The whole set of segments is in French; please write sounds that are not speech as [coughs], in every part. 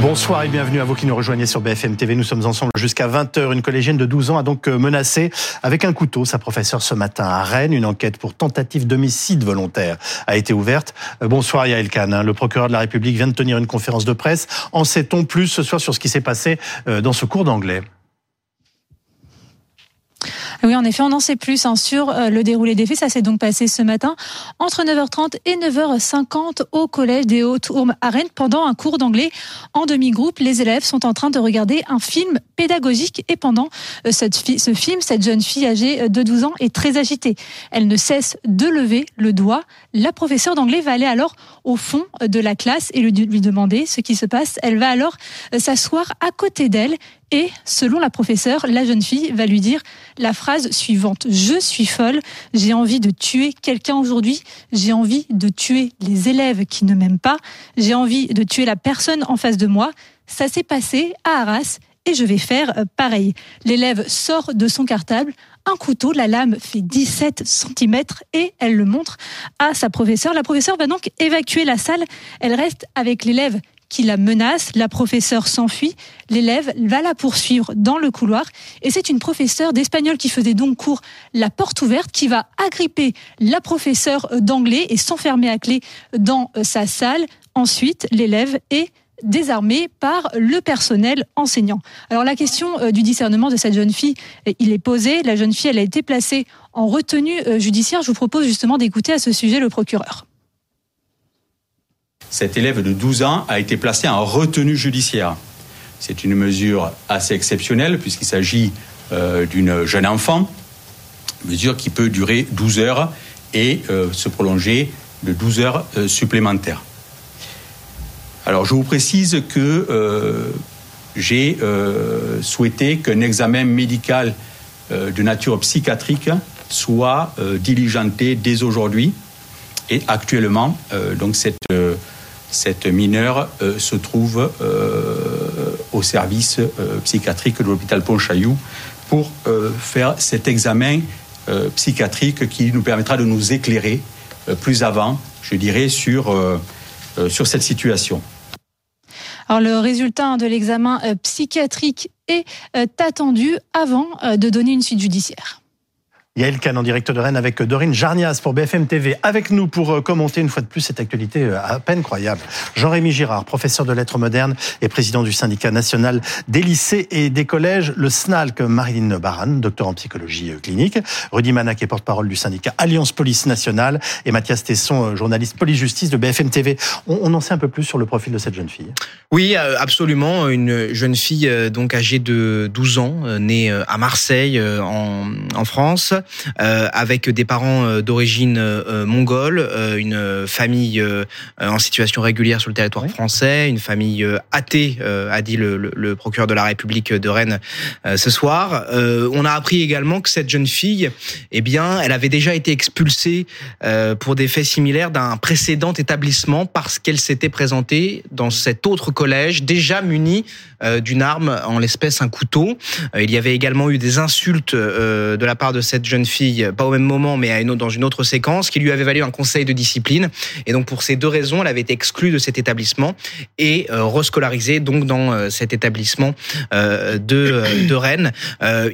Bonsoir et bienvenue à vous qui nous rejoignez sur BFM TV. Nous sommes ensemble jusqu'à 20h. Une collégienne de 12 ans a donc euh, menacé avec un couteau sa professeure ce matin à Rennes. Une enquête pour tentative d'homicide volontaire a été ouverte. Euh, bonsoir Yael Khan. Hein. Le procureur de la République vient de tenir une conférence de presse. En sait-on plus ce soir sur ce qui s'est passé euh, dans ce cours d'anglais? Oui, en effet, on en sait plus hein, sur euh, le déroulé des faits. Ça s'est donc passé ce matin entre 9h30 et 9h50 au collège des Hautes-Ourmes à Rennes pendant un cours d'anglais en demi-groupe. Les élèves sont en train de regarder un film pédagogique et pendant euh, cette ce film, cette jeune fille âgée de 12 ans est très agitée. Elle ne cesse de lever le doigt. La professeure d'anglais va aller alors au fond de la classe et lui demander ce qui se passe. Elle va alors euh, s'asseoir à côté d'elle et, selon la professeure, la jeune fille va lui dire la phrase suivante. Je suis folle, j'ai envie de tuer quelqu'un aujourd'hui, j'ai envie de tuer les élèves qui ne m'aiment pas, j'ai envie de tuer la personne en face de moi. Ça s'est passé à Arras et je vais faire euh, pareil. L'élève sort de son cartable, un couteau, la lame fait 17 cm et elle le montre à sa professeure. La professeure va donc évacuer la salle. Elle reste avec l'élève qui la menace. La professeure s'enfuit. L'élève va la poursuivre dans le couloir. Et c'est une professeure d'espagnol qui faisait donc cours la porte ouverte qui va agripper la professeure d'anglais et s'enfermer à clé dans euh, sa salle. Ensuite, l'élève est désarmé par le personnel enseignant. Alors la question euh, du discernement de cette jeune fille, euh, il est posé. La jeune fille, elle a été placée en retenue judiciaire. Je vous propose justement d'écouter à ce sujet le procureur cet élève de 12 ans a été placé en retenue judiciaire. C'est une mesure assez exceptionnelle puisqu'il s'agit euh, d'une jeune enfant, mesure qui peut durer 12 heures et euh, se prolonger de 12 heures euh, supplémentaires. Alors je vous précise que j'ai souhaité qu'un examen médical de nature psychiatrique soit diligenté dès aujourd'hui et actuellement donc cette cette mineure euh, se trouve euh, au service euh, psychiatrique de l'hôpital Pontchaillou pour faire cet examen psychiatrique qui nous permettra de nous éclairer plus avant, je dirais, sur, sur cette situation. Alors le résultat de l'examen psychiatrique est attendu avant de donner une suite judiciaire. Yael Kahn en direct de Rennes avec Dorine Jarnias pour BFM TV. Avec nous pour euh, commenter une fois de plus cette actualité euh, à peine croyable. Jean-Rémy Girard, professeur de lettres modernes et président du syndicat national des lycées et des collèges, le SNALC, Marilyn Baran, docteur en psychologie euh, clinique, Rudy Manac est porte-parole du syndicat Alliance Police Nationale et Mathias Tesson, journaliste police-justice de BFM TV. On, en sait un peu plus sur le profil de cette jeune fille. Oui, absolument. Une jeune fille donc âgée de 12 ans, née à Marseille en, France avec des parents euh, d'origine euh, mongole, une famille en situation régulière sur le territoire français, une famille athée, a dit le, procureur de la République de Rennes ce soir. on a appris également que cette jeune fille, eh bien, elle avait déjà été expulsée pour des faits similaires d'un précédent établissement parce qu'elle s'était présentée dans cet autre collège déjà munie d'une arme, en l'espèce un couteau. il y avait également eu des insultes de la part de cette jeune fille, pas au même moment, mais dans une autre séquence, qui lui avait valu un conseil de discipline. Et donc, pour ces deux raisons, elle avait été exclue de cet établissement et euh, rescolarisée donc dans euh, cet établissement euh, de, de Rennes.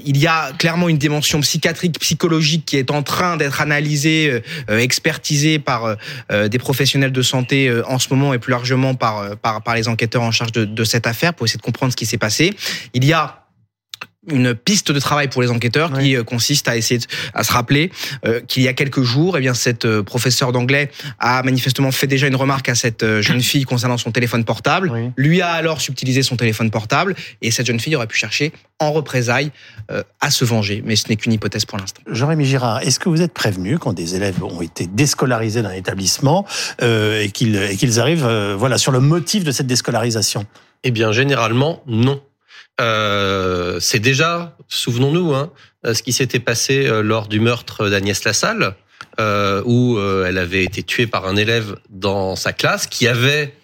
il y a clairement une dimension psychiatrique, psychologique qui est en train d'être analysée, expertisée par des professionnels de santé en ce moment et plus largement par, par, par les enquêteurs en charge de, de cette affaire pour essayer de comprendre ce qui s'est passé. Il y a une piste de travail pour les enquêteurs qui euh, consiste à essayer de, à se rappeler euh, qu'il y a quelques jours, eh bien cette euh, professeure d'anglais a manifestement fait déjà une remarque à cette jeune fille concernant son téléphone portable. Lui a alors subtilisé son téléphone portable et cette jeune fille aurait pu chercher en représailles à se venger. Mais ce n'est qu'une hypothèse pour l'instant. Jean-Rémy Girard, est-ce que vous êtes prévenu quand des élèves ont été déscolarisés dans l'établissement et qu'ils qu'ils arrivent voilà sur le motif de cette déscolarisation? Eh bien, généralement, non. Euh, c'est déjà, souvenons-nous, hein, ce qui s'était passé euh, lors du meurtre d'Agnès Lassalle, euh, où elle avait été tuée par un élève dans sa classe qui avait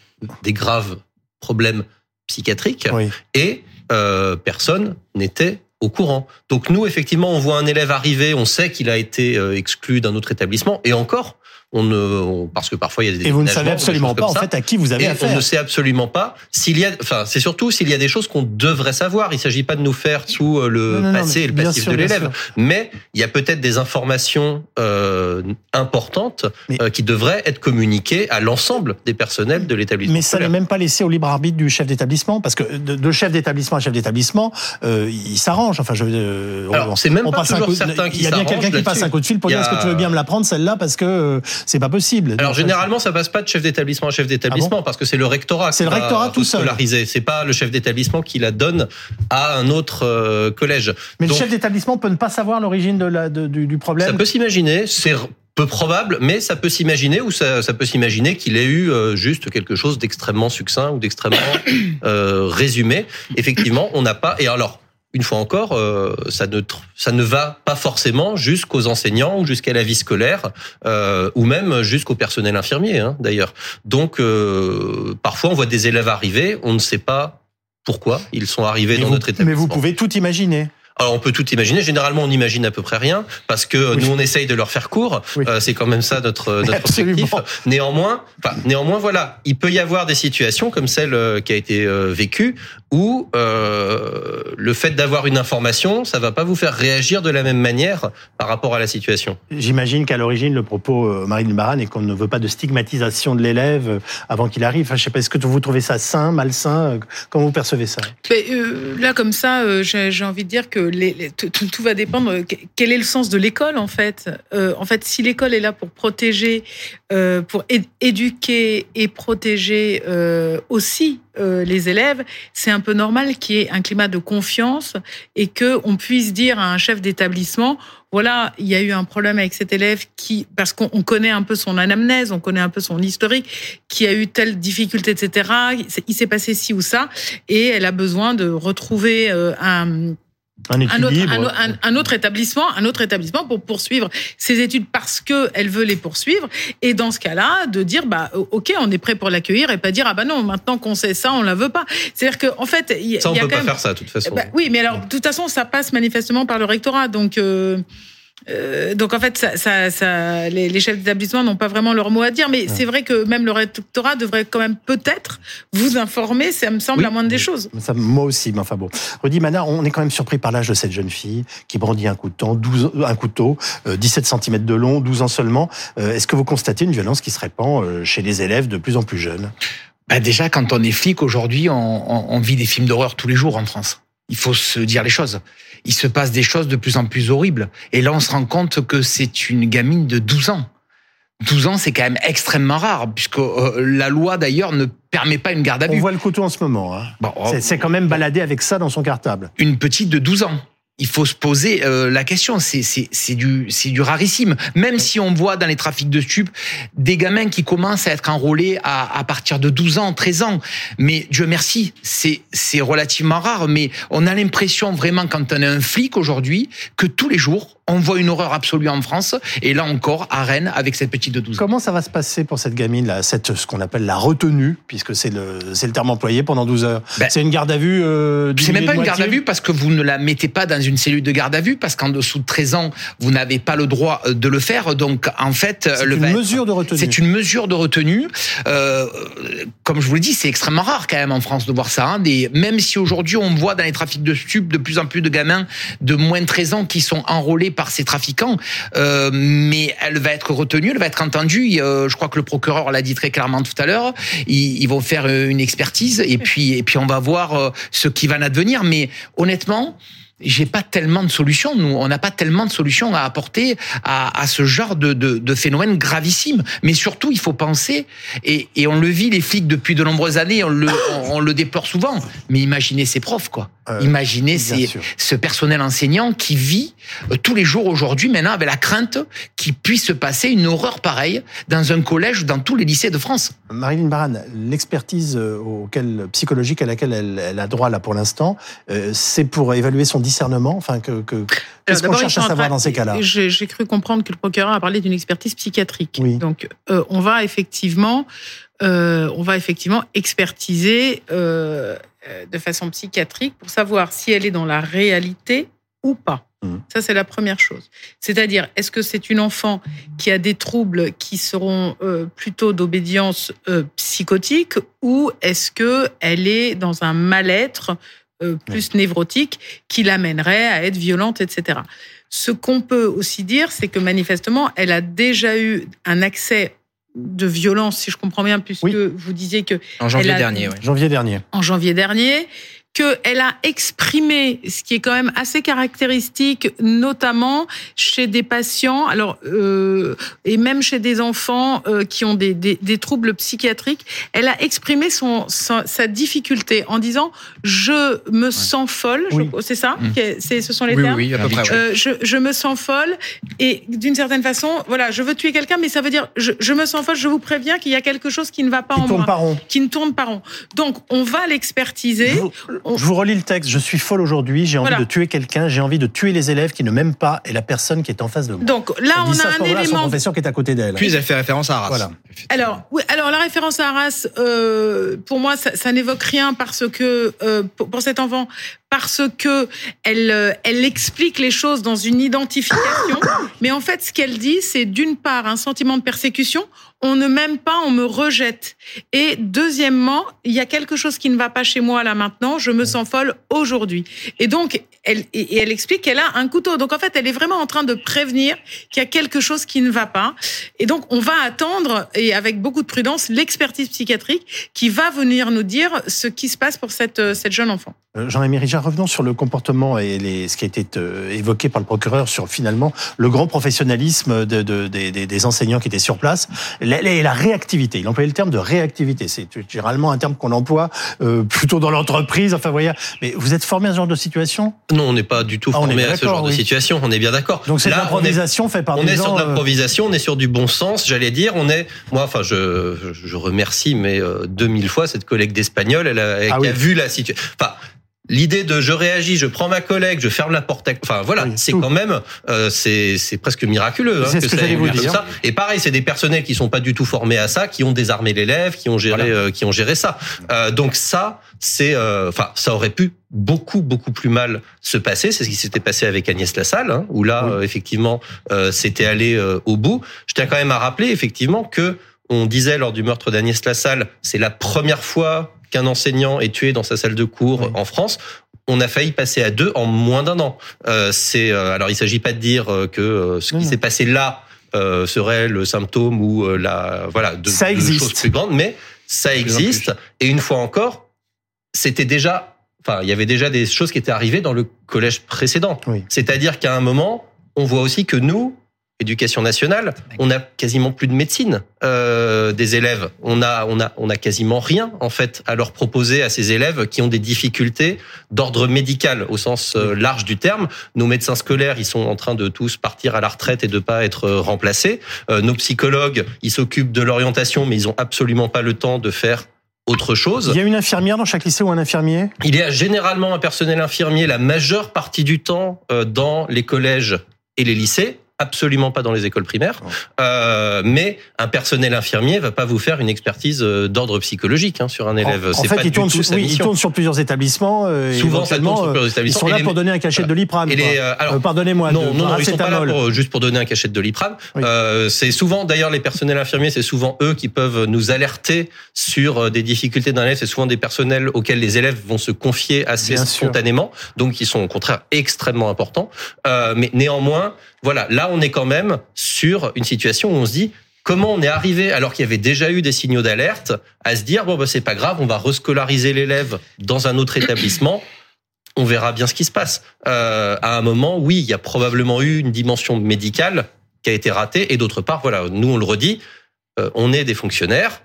des graves problèmes psychiatriques et euh, personne n'était au courant. Donc nous, effectivement, on voit un élève arriver, on sait qu'il a été exclu d'un autre établissement, et encore, On ne, parce que parfois il y a des et vous ne savez absolument pas en fait à qui vous avez affaire. On ne sait absolument pas s'il y a, enfin c'est surtout s'il y a des choses qu'on devrait savoir. Il ne s'agit pas de nous faire sous euh, le passé et le passif de l'élève, mais il y a peut-être des informations euh, importantes euh, qui devraient être communiquées à l'ensemble des personnels de l'établissement. Mais ça n'est même pas laissé au libre arbitre du chef d'établissement, parce que de, chef d'établissement à chef d'établissement, euh, il s'arrange. Enfin, je, euh, Alors, c'est même pas toujours certain Il y a bien quelqu'un qui passe un coup de fil pour dire est-ce que tu veux bien me la prendre celle-là parce que euh, c'est pas possible. Alors généralement, ça passe pas de chef d'établissement à chef d'établissement ah parce que c'est le rectorat. C'est le rectorat tout seul. C'est pas le chef d'établissement qui la donne à un autre euh, collège. Mais le chef d'établissement peut ne pas savoir l'origine de la, du, du problème. Ça peut s'imaginer. C'est peu probable, mais ça peut s'imaginer ou ça, ça peut s'imaginer qu'il ait eu euh, juste quelque chose d'extrêmement succinct ou d'extrêmement [coughs] euh, résumé. Effectivement, on n'a pas. Et alors, une fois encore, euh, ça ne ça ne va pas forcément jusqu'aux enseignants ou jusqu'à la vie scolaire euh, ou même jusqu'au personnel infirmier, hein, d'ailleurs. Donc, euh, parfois, on voit des élèves arriver, on ne sait pas pourquoi ils sont arrivés dans notre établissement. Mais vous pouvez tout imaginer. Alors on peut tout imaginer. Généralement, on imagine à peu près rien parce que nous on essaye de leur faire court. Euh, c'est quand même ça notre notre objectif. Néanmoins, enfin, néanmoins voilà, il peut y avoir des situations comme celle euh, qui a été euh, vécue où euh, le fait d'avoir une information, ça va pas vous faire réagir de la même manière par rapport à la situation. J'imagine qu'à l'origine, le propos Marine Baran est qu'on ne veut pas de stigmatisation de l'élève avant qu'il arrive. Enfin, je sais pas, est-ce que vous trouvez ça sain, malsain Comment vous percevez ça? Là, comme ça, j'ai envie de dire que tout, va dépendre. Quel est le sens de l'école en fait? Euh, En fait, si l'école est là pour protéger, euh, pour éduquer et protéger euh, aussi les élèves, c'est un peu normal qu'il y ait un climat de confiance et que on puisse dire à un chef d'établissement voilà, il y a eu un problème avec cet élève qui, parce qu'on connaît un peu son anamnèse, on connaît un peu son historique, qui a eu telle difficulté, etc. Il s'est passé ci ou ça, et elle a besoin de retrouver un un, autre, un, autre, établissement, un autre établissement pour poursuivre ses études parce que elle veut les poursuivre. Et dans ce cas-là, de dire bah ok, on est prêt pour l'accueillir et pas dire ah bah non, maintenant qu'on sait ça, on la veut pas. C'est-à-dire que en fait, il y, ça on peut pas faire ça de toute façon. Bah, oui, mais alors de toute façon, ça passe manifestement par le rectorat, donc. Euh, euh, donc en fait, ça, ça, ça les, les, chefs d'établissement n'ont pas vraiment leur mot à dire, mais c'est vrai que même le rectorat devrait quand même peut-être vous informer. Ça me semble la moindre des choses. Ça, moi aussi, mais enfin bon. Rudy Manard, on est quand même surpris par l'âge de cette jeune fille qui brandit un couteau, 12, un couteau, 17 euh, cm de long, 12 ans seulement. Euh, est-ce que vous constatez une violence qui se répand chez les élèves de plus en plus jeunes? Bah déjà, quand on est flic aujourd'hui, on, on vit des films d'horreur tous les jours en France. Il faut se dire les choses. Il se passe des choses de plus en plus horribles. Et là, on se rend compte que c'est une gamine de 12 ans. 12 ans, c'est quand même extrêmement rare, puisque euh, la loi d'ailleurs ne permet pas une garde à vue. On voit le couteau en ce moment. Hein. c'est quand même baladé avec ça dans son cartable. Une petite de 12 ans il faut se poser euh, la question. C'est du du rarissime. Même si on voit dans les trafics de stupes des gamins qui commencent à être enrôlés à, à partir de 12 ans, 13 ans. Mais Dieu merci, c'est relativement rare. Mais on a l'impression vraiment quand on est un flic aujourd'hui que tous les jours on voit une horreur absolue en France. Et là encore, à Rennes, avec cette petite de 12 ans. Comment ça va se passer pour cette gamine, là, cette, ce qu'on appelle la retenue, puisque c'est le, c'est le terme employé pendant 12 heures ben, C'est une garde à vue euh, C'est même pas une garde à vue parce que vous ne la mettez pas dans une cellule de garde à vue, parce qu'en dessous de 13 ans, vous n'avez pas le droit euh, de le faire. Donc, en fait, c'est une mesure de retenue. C'est une mesure de retenue. Euh, comme je vous l'ai dit, c'est extrêmement rare quand même en France de voir ça. Hein. Des, même si aujourd'hui on voit dans les trafics de stupes de plus en plus de gamins de moins de 13 ans qui sont enrôlés par ces trafiquants, euh, mais elle va être retenue, elle va être entendue. Euh, je crois que le procureur l'a dit très clairement tout à l'heure. Ils, ils, vont faire une expertise et puis et puis on va voir euh, ce qui va en advenir. Mais honnêtement j'ai pas tellement de solutions. Nous, on n'a pas tellement de solutions à apporter à, à ce genre de, de, de, phénomène gravissime. Mais surtout, il faut penser, et, et, on le vit les flics depuis de nombreuses années, on le, [coughs] on, le déplore souvent. Mais imaginez ces profs, quoi. Euh, imaginez ces, ce personnel enseignant qui vit euh, tous les jours aujourd'hui, maintenant, avec la crainte qu'il puisse se passer une horreur pareille dans un collège ou dans tous les lycées de France. Marilyn Baran, l'expertise euh, auquel, psychologique à laquelle elle, elle a droit là pour l'instant, c'est pour évaluer son discernement Enfin, que, que qu'est-ce qu'on cherche à savoir dans ces cas-là? J'ai cru comprendre que le procureur a parlé d'une expertise psychiatrique. Donc, euh, on va effectivement, euh, on va effectivement expertiser euh, de façon psychiatrique pour savoir si elle est dans la réalité ou pas. Mmh. Ça, c'est la première chose. C'est-à-dire, est-ce que c'est une enfant qui a des troubles qui seront euh, plutôt d'obédience euh, psychotique ou est-ce que elle est dans un mal-être euh, plus névrotique qui l'amènerait à être violente, etc. Ce qu'on peut aussi dire, c'est que manifestement, elle a déjà eu un accès de violence, si je comprends bien, puisque vous disiez que en janvier dernier. Janvier dernier. En janvier dernier, qu'elle a exprimé, ce qui est quand même assez caractéristique, notamment chez des patients, alors euh, et même chez des enfants euh, qui ont des, des, des, troubles psychiatriques, elle a exprimé son, sa, sa difficulté en disant je me sens folle, c'est ça, mmh. c'est ce sont les termes. Oui, à peu près, euh, je, je, me sens folle et d'une certaine façon, voilà, je veux tuer quelqu'un, mais ça veut dire je, je, me sens folle, je vous préviens qu'il y a quelque chose qui ne va pas qui en tourne moi, pas rond. qui ne tourne pas rond. Donc on va l'expertiser. Je vous relis le texte. Je suis folle aujourd'hui. J'ai envie Voilà. de tuer quelqu'un. J'ai envie de tuer les élèves qui ne m'aiment pas et la personne qui est en face de moi. Donc là, Elle on a un à son élément professeur qui est à côté d'elle. Puis elle fait référence à Arras. Voilà. Alors, oui, alors la référence à Arras, euh, pour moi, ça, ça n'évoque rien parce que euh, pour, pour cet enfant, parce que elle, euh, elle explique les choses dans une identification. mais en fait, ce qu'elle dit, c'est d'une part un sentiment de persécution. On ne m'aime pas, on me rejette. Et deuxièmement, il y a quelque chose qui ne va pas chez moi là maintenant. Je me sens folle aujourd'hui. Et donc, elle, et elle explique qu'elle a un couteau. Donc en fait, elle est vraiment en train de prévenir qu'il y a quelque chose qui ne va pas. Et donc, on va attendre, et avec beaucoup de prudence, l'expertise psychiatrique qui va venir nous dire ce qui se passe pour cette, euh, cette jeune enfant. Euh, Jean-Émy Richard, revenons sur le comportement et les, ce qui a été euh, évoqué par le procureur sur finalement le grand professionnalisme de, de- des, enseignants qui étaient sur place la, la, la réactivité. Il employait le terme de réactivité. C'est généralement un terme qu'on emploie euh, plutôt dans l'entreprise. Enfin, voyez. Mais vous êtes formé à ce genre de situation? Non, on n'est pas du tout Ah, on formé à ce genre de situation. On est bien d'accord. Donc c'est de on l'improvisation fait par On des est sur gens. de euh, l'improvisation, on est sur du bon sens, j'allais dire. On est, moi, enfin, je, je remercie, mais euh, 2000 fois cette collègue d'espagnol, elle a, Ah qui oui. a vu la situation. Enfin, l'idée de je réagis, je prends ma collègue, je ferme la porte. Enfin, voilà, Oui, c'est quand même, euh, c'est c'est presque miraculeux. hein, ce que ça vous lieu comme dire. ça. Et pareil, c'est des personnels qui sont pas du tout formés à ça, qui ont désarmé l'élève, qui ont géré, Voilà. euh, qui ont géré ça. Euh, donc ça, c'est, euh, enfin, ça aurait pu beaucoup beaucoup plus mal se passer. C'est ce qui s'était passé avec Agnès Lassalle, hein, où là, Oui. euh, effectivement, euh, c'était allé euh, au bout. Je tiens quand même à rappeler, effectivement, que on disait lors du meurtre d'Agnès Lassalle, c'est la première fois qu'un enseignant est tué dans sa salle de cours Oui. en France. On a failli passer à deux en moins d'un an. Euh, c'est euh, alors il s'agit pas de dire euh, que euh, ce qui s'est passé là euh, serait le symptôme ou la voilà de, Ça de existe. choses plus grandes, mais ça existe. Et une fois encore, c'était déjà, enfin il y avait déjà des choses qui étaient arrivées dans le collège précédent. Oui. C'est-à-dire qu'à un moment, on voit aussi que nous, éducation nationale, on a quasiment plus de médecine euh, des élèves. On a, on a, on a quasiment rien en fait à leur proposer à ces élèves qui ont des difficultés d'ordre médical au sens euh, large du terme. Nos médecins scolaires, ils sont en train de tous partir à la retraite et de pas être euh, remplacés. Euh, nos psychologues, ils s'occupent de l'orientation, mais ils ont absolument pas le temps de faire autre chose. Il y a une infirmière dans chaque lycée ou un infirmier? Il y a généralement un personnel infirmier la majeure partie du temps euh, dans les collèges et les lycées. Absolument pas dans les écoles primaires. Euh, mais un personnel infirmier va pas vous faire une expertise euh, d'ordre psychologique hein, sur un élève. En, en fait, pas il du tourne, tout sur, oui, il mission. tourne sur plusieurs établissements. euh, Souvent, ça tourne sur plusieurs euh, établissements. Ils sont là les- pour donner un cachet de l'iprane. Euh, Euh, Pardonnez-moi. non, de non, non, ils sont pas là pour, juste pour donner un cachet de doliprane. Oui. Euh, c'est souvent, d'ailleurs, les personnels infirmiers, c'est souvent eux qui peuvent nous alerter sur des difficultés d'un élève. C'est souvent des personnels auxquels les élèves vont se confier assez Bien sûr. spontanément, donc qui sont au contraire extrêmement importants. Euh, mais néanmoins, voilà, là, on est quand même sur une situation où on se dit. Comment on est arrivé, alors qu'il y avait déjà eu des signaux d'alerte, à se dire bon bah c'est pas grave, on va rescolariser l'élève dans un autre établissement on verra bien ce qui se passe. Euh, à un moment, oui, il y a probablement eu une dimension médicale qui a été ratée, et d'autre part, voilà, nous on le redit, euh, on est des fonctionnaires,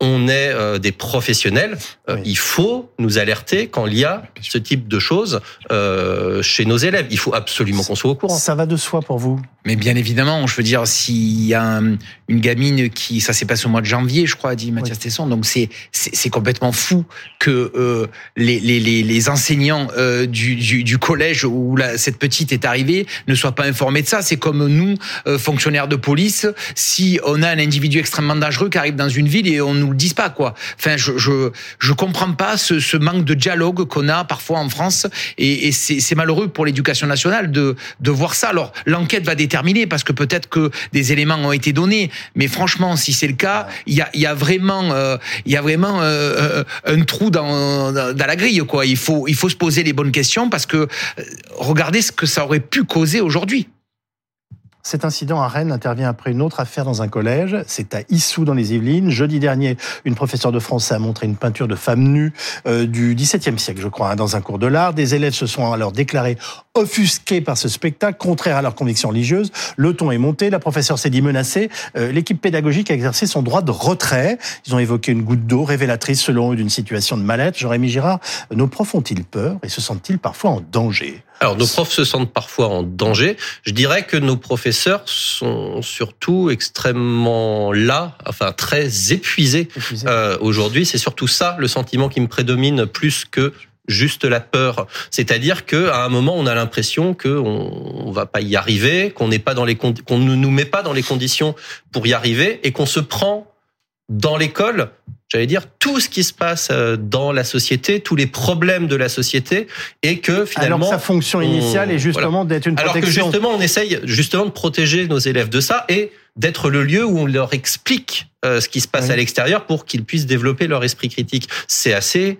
on est euh, des professionnels. Euh, Oui. Il faut nous alerter quand il y a ce type de choses euh, chez nos élèves. Il faut absolument qu'on soit au courant. Ça va de soi pour vous Mais bien évidemment, je veux dire, s'il y a un- une gamine qui, ça s'est passé au mois de janvier, je crois, dit Mathias Tesson, donc c'est c'est c'est complètement fou que euh, les, les, les, les enseignants euh, du, du, du collège où la, cette petite est arrivée ne soient pas informés de ça. C'est comme nous, euh, fonctionnaires de police, si on a un individu extrêmement dangereux qui arrive dans une ville et on nous nous le disent pas, quoi. Enfin, je je je comprends pas ce, ce manque de dialogue qu'on a parfois en France, et, c'est malheureux pour l'éducation nationale de de voir ça. Alors l'enquête va déterminer parce que peut-être que des éléments ont été donnés, mais franchement, si c'est le cas, il y a il y a vraiment euh, il y a vraiment euh, un trou dans, dans dans la grille, quoi. Il faut il faut se poser les bonnes questions parce que regardez ce que ça aurait pu causer aujourd'hui. Cet incident à Rennes intervient après une autre affaire dans un collège. C'est à Issou dans les Yvelines. Jeudi dernier, une professeure de français a montré une peinture de femme nue euh, du XVIIe siècle, je crois, hein, dans un cours de l'art. Des élèves se sont alors déclarés offusqués par ce spectacle, contraire à leurs convictions religieuses. Le ton est monté. La professeure s'est dit menacée. Euh, L'équipe pédagogique a exercé son droit de retrait. Ils ont évoqué une goutte d'eau révélatrice, selon eux, d'une situation de mal-être. Jérémy Girard, nos profs ont-ils peur et se sentent-ils parfois en danger? Alors nos profs se sentent parfois en danger. Je dirais que nos professeurs sont surtout extrêmement là, enfin très épuisés Épuisés. euh, aujourd'hui. C'est surtout ça le sentiment qui me prédomine plus que juste la peur. C'est-à-dire que à un moment, on a l'impression que on, on va pas y arriver, qu'on n'est pas dans les qu'on ne nous met pas dans les conditions pour y arriver et qu'on se prend dans l'école, j'allais dire tout ce qui se passe euh, dans la société, tous les problèmes de la société et que finalement Alors que sa fonction on- initiale est justement d'être une alors que protection. justement, on essaye justement de protéger nos élèves de ça et d'être le lieu où on leur explique euh, ce qui se passe Oui. à l'extérieur pour qu'ils puissent développer leur esprit critique. C'est assez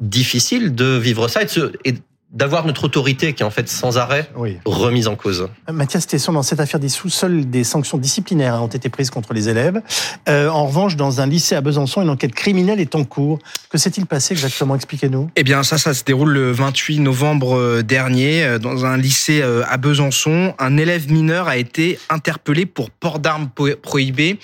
difficile de vivre ça et de se- et d'avoir notre autorité qui est en fait sans arrêt Oui. remise en cause. Mathias Tesson, dans cette affaire d'Issou, seules des sanctions disciplinaires hein, ont été prises contre les élèves. Euh, en revanche, dans un lycée à Besançon, une enquête criminelle est en cours. Que s'est-il passé exactement? Expliquez-nous. Eh bien, ça, ça se déroule le 28 novembre euh, dernier euh, dans un lycée à Besançon. Un élève mineur a été interpellé pour port d'armes prohibées.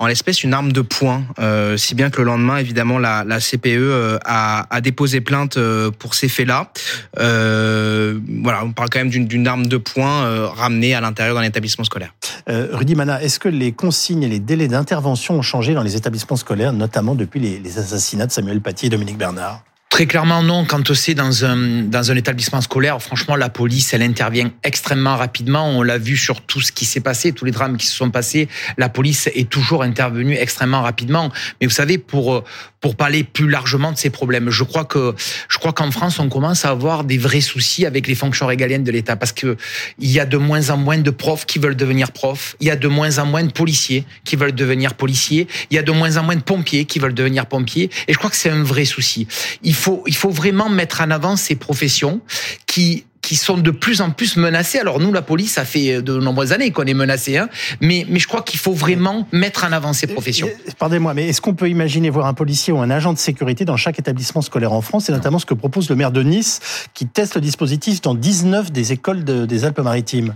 En l'espèce, une arme de poing, euh, si bien que le lendemain, évidemment, la, CPE euh, a, déposé plainte euh, pour ces faits-là. Voilà, on parle quand même d'une- arme de poing ramenée à l'intérieur d'un établissement scolaire. Rudy Mana, est-ce que les consignes et les délais d'intervention ont changé dans les établissements scolaires, notamment depuis les assassinats de Samuel Paty et Dominique Bernard? Très clairement non. Quand c'est dans un dans un établissement scolaire, franchement, la police, elle intervient extrêmement rapidement. On l'a vu sur tout ce qui s'est passé, tous les drames qui se sont passés. La police est toujours intervenue extrêmement rapidement. Mais vous savez, pour pour parler plus largement de ces problèmes, je crois que je crois qu'en France, on commence à avoir des vrais soucis avec les fonctions régaliennes de l'État parce que il y a de moins en moins de profs qui veulent devenir profs. Il y a de moins en moins de policiers qui veulent devenir policiers. Il y a de moins en moins de pompiers qui veulent devenir pompiers. Et je crois que c'est un vrai souci. Il faut, il faut vraiment mettre en avant ces professions qui qui sont de plus en plus menacées. Alors nous, la police, ça fait de nombreuses années qu'on est menacé, hein, mais, mais je crois qu'il faut vraiment mettre en avant ces professions. Euh, Pardonnez-moi, mais est-ce qu'on peut imaginer voir un policier ou un agent de sécurité dans chaque établissement scolaire en France C'est notamment ce que propose le maire de Nice, qui teste le dispositif dans 19 des écoles de- des Alpes-Maritimes?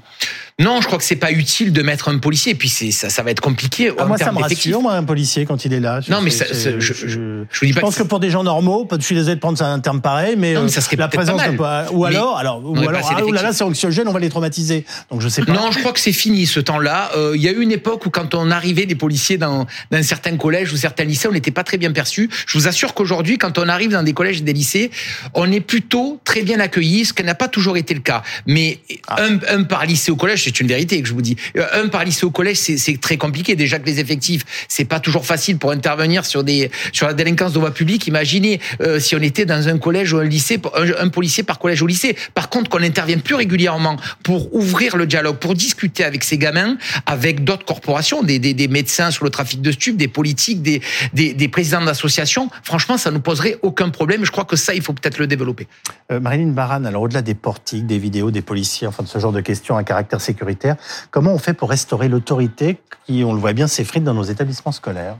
Non, je crois que c'est pas utile de mettre un policier. Et puis ça, ça va être compliqué Ah, en moi, ça me rassure, moi, un policier, quand il est là. Non, mais ça- je- je, Je vous dis je pas pense que que pour des gens normaux, je suis désolé de prendre un terme pareil, mais, Non, mais euh, ça serait la peut-être pas présence mal. de. Ou Mais alors, alors, ou alors, ah, là là, c'est anxiogène, on va les traumatiser. Donc je sais pas. Non, je crois que c'est fini ce temps-là. Euh, Il y a eu une époque où quand on arrivait des policiers dans, dans certains collèges ou certains lycées, on n'était pas très bien perçus. Je vous assure qu'aujourd'hui, quand on arrive dans des collèges et des lycées, on est plutôt très bien accueillis, ce qui n'a pas toujours été le cas. Mais Ah. un, un par lycée au collège, c'est une vérité que je vous dis. Euh, Un par lycée au collège, c'est très compliqué. Déjà que les effectifs, c'est pas toujours facile pour intervenir sur des sur la délinquance de voie publique. Imaginez euh, si on était dans un collège ou un lycée, un, un policier par collège ou lycée. Par contre, qu'on intervienne plus régulièrement pour ouvrir le dialogue, pour discuter avec ces gamins, avec d'autres corporations, des, des, des médecins sur le trafic de stupes, des politiques, des, des, des présidents d'associations. Franchement, ça nous poserait aucun problème. Je crois que ça, il faut peut-être le développer. Euh, Marilyn Baran, alors au-delà des portiques, des vidéos, des policiers, enfin de ce genre de questions à caractère sécuritaire, comment on fait pour restaurer l'autorité qui, on le voit bien, s'effrite dans nos établissements scolaires?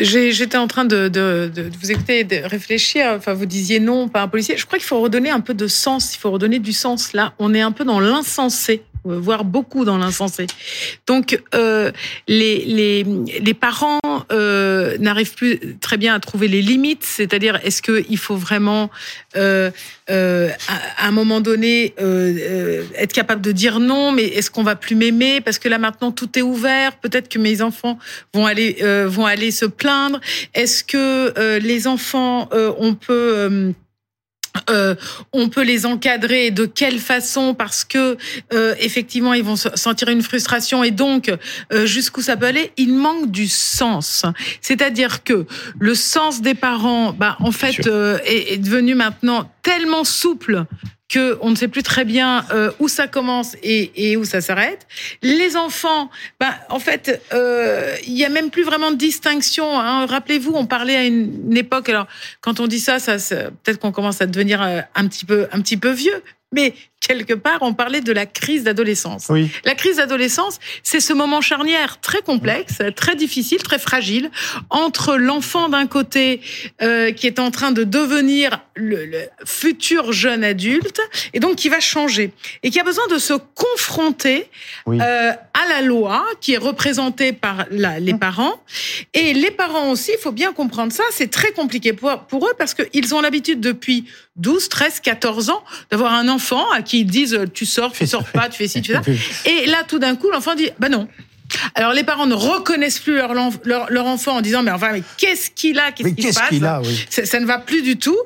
J'étais en train de, vous écouter de réfléchir. Enfin, vous disiez non, pas un policier. Je crois qu'il faut redonner un peu de sens. Il faut redonner du sens. Là, on est un peu dans l'insensé, euh, voire beaucoup dans l'insensé. Donc, euh, les, les, les parents euh, n'arrivent plus très bien à trouver les limites. C'est-à-dire, est-ce qu'il faut vraiment, euh, à, un moment donné, être capable de dire non, mais est-ce qu'on va plus m'aimer? Parce que là, maintenant, tout est ouvert. Peut-être que mes enfants vont aller vont aller se plaindre Est-ce que les enfants, on peut euh, on peut les encadrer de quelle façon parce que euh, effectivement ils vont sentir une frustration et donc euh, jusqu'où ça peut aller? Il manque du sens. C'est-à-dire que le sens des parents bah en fait euh, est, est devenu maintenant tellement souple que on ne sait plus très bien euh, où ça commence et, où ça s'arrête. Les enfants, ben, en fait, euh, il y a même plus vraiment de distinction. Hein. Rappelez-vous, on parlait à une, époque. Alors, quand on dit ça, ça, ça peut-être qu'on commence à devenir euh, un petit peu, un petit peu vieux. Mais quelque part, on parlait de la crise d'adolescence. Oui. La crise d'adolescence, c'est ce moment charnière très complexe, très difficile, très fragile, entre l'enfant d'un côté euh, qui est en train de devenir le, le, futur jeune adulte, et donc qui va changer, et qui a besoin de se confronter oui. euh, à la loi qui est représentée par la, les parents. Et les parents aussi, il faut bien comprendre ça, c'est très compliqué pour, pour eux parce qu'ils ont l'habitude depuis 12, 13, 14 ans d'avoir un enfant à qui ils disent tu sors, tu sors pas, tu fais ci, tu fais ça. [laughs] Et là, tout d'un coup, l'enfant dit bah non. Alors les parents ne reconnaissent plus leur, leur, leur enfant en disant mais enfin mais qu'est-ce qu'il a qu'est-ce qu qui se passe qu a, oui. ça, ça, ne va plus du tout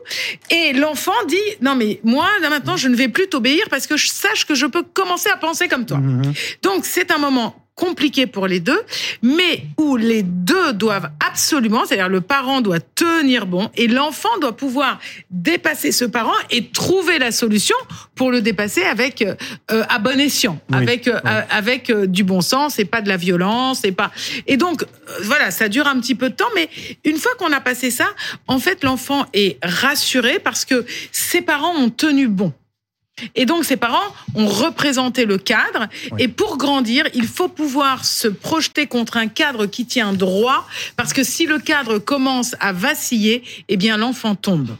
et l'enfant dit non mais moi là maintenant je ne vais plus t'obéir parce que je sache que je peux commencer à penser comme toi. Mm -hmm. Donc c'est un moment compliqué pour les deux, mais où les deux doivent absolument, c'est-à-dire le parent doit tenir bon et l'enfant doit pouvoir dépasser ce parent et trouver la solution pour le dépasser avec euh, à bon escient, oui, avec oui. euh, avec euh, du bon sens et pas de la violence et pas et donc voilà, ça dure un petit peu de temps, mais une fois qu'on a passé ça, en fait l'enfant est rassuré parce que ses parents ont tenu bon. Et donc, ses parents ont représenté le cadre. Oui. Et pour grandir, il faut pouvoir se projeter contre un cadre qui tient droit, parce que si le cadre commence à vaciller, eh bien, l'enfant tombe.